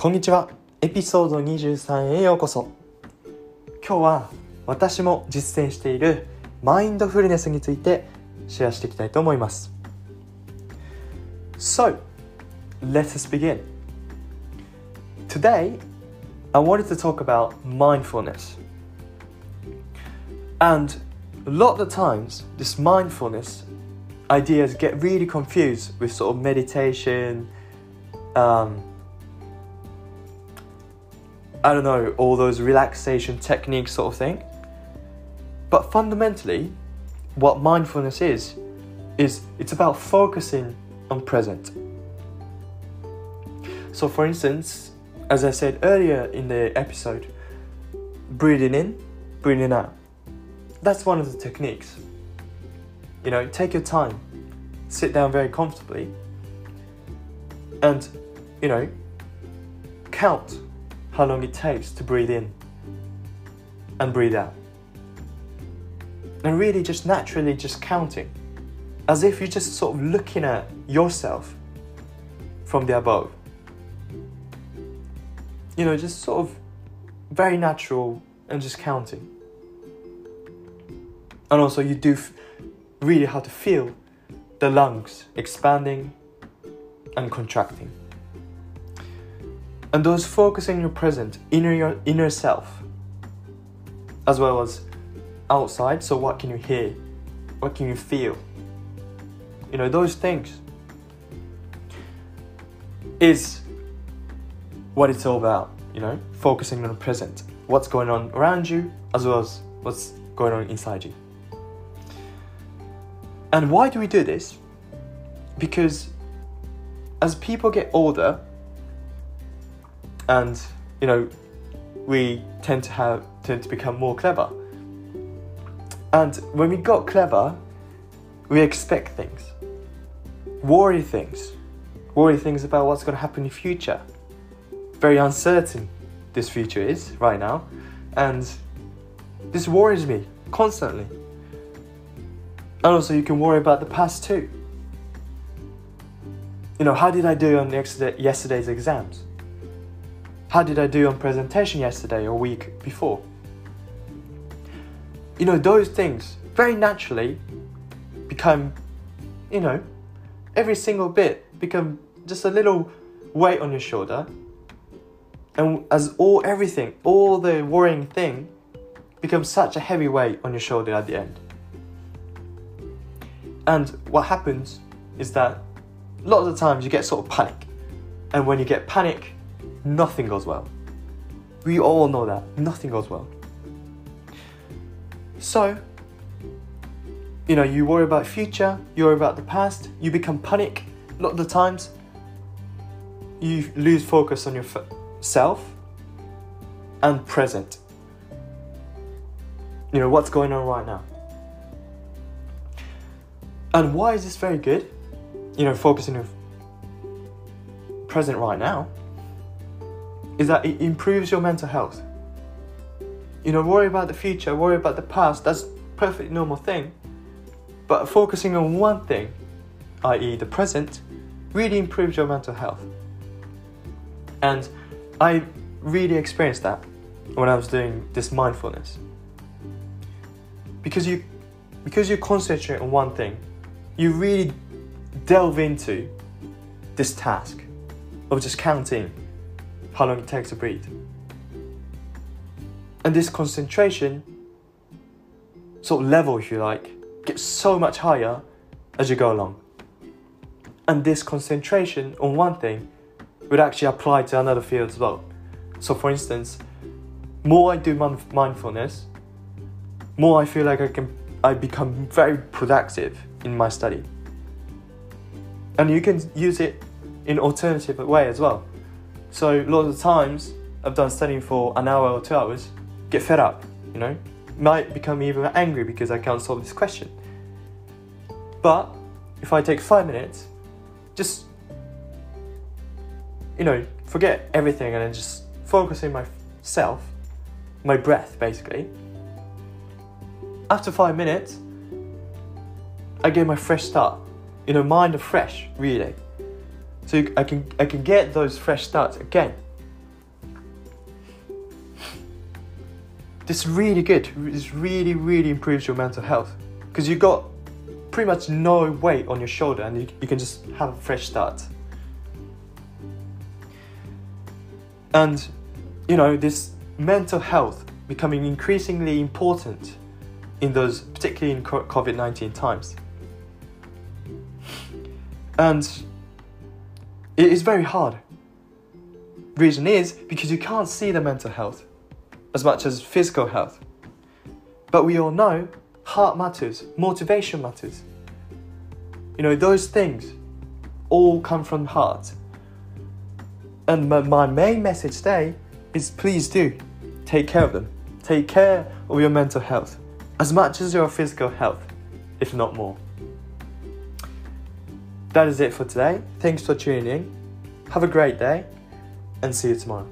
こんにちはエピソード23へようこそ今日は私も実践しているマインドフルネスについてシェアしていきたいと思います So, let us begin Today, I wanted to talk about mindfulness and a lot of the times this mindfulness ideas get really confused with sort of meditation um, I don't know, all those relaxation techniques sort of thing. But fundamentally, what mindfulness is, is it's about focusing on present. So, for instance, as I said earlier in the episode, breathing in, breathing out. That's one of the techniques. You know, take your time, sit down very comfortably, and, you know, count how long it takes to breathe in and breathe out. And really just naturally just counting, as if you're just sort of looking at yourself from the above. You know, just sort of very natural and just counting. And also, you do f- really have to feel the lungs expanding and contracting and those focusing your present inner your inner self as well as outside so what can you hear? What can you feel? You know those things is what it's all about you know? Focusing on the present. What's going on around you as well as what's going on inside you. And why do we do this? Because as people get older and you know we tend to have tend to become more clever. And when we got clever we expect things. Worry things. Worry things about what's going to happen in the future. Very uncertain this future is right now. And this worries me constantly. And also you can worry about the past too. You know how did i do on yesterday's exams how did I do on presentation yesterday or week before? You know, those things very naturally become, you know, every single bit become just a little weight on your shoulder. And as all everything, all the worrying thing becomes such a heavy weight on your shoulder at the end. And what happens is that a lot of times you get sort of panic. And when you get panic, nothing goes well. We all know that. Nothing goes well. So, you know, you worry about future, you worry about the past, you become panic. A lot of the times, you lose focus on yourself and present. You know, what's going on right now. And why is this very good? You know, focusing on present right now is that it improves your mental health. You know, worry about the future, worry about the past, that's perfectly normal thing. But focusing on one thing, i.e. the present, really improves your mental health. And I really experienced that when I was doing this mindfulness. Because you because you concentrate on one thing, you really delve into this task of just counting how long it takes to breathe. And this concentration, sort of level, if you like, gets so much higher as you go along. And this concentration on one thing would actually apply to another field as well. So, for instance, more I do mindfulness, more I feel like I can I become very productive in my study. And you can use it in alternative way as well. So a lot of times I've done studying for an hour or two hours, get fed up, you know, might become even angry because I can't solve this question. But if I take five minutes, just you know, forget everything and then just focus on myself, my breath basically. After five minutes, I get my fresh start. You know, mind fresh, really. So I can I can get those fresh starts again. This is really good. This really really improves your mental health because you got pretty much no weight on your shoulder and you, you can just have a fresh start. And you know this mental health becoming increasingly important in those particularly in COVID nineteen times. And it is very hard. Reason is because you can't see the mental health as much as physical health. But we all know heart matters, motivation matters. You know, those things all come from heart. And my, main message today is please do take care of them. Take care of your mental health as much as your physical health, if not more. That is it for today. Thanks for tuning in. Have a great day and see you tomorrow.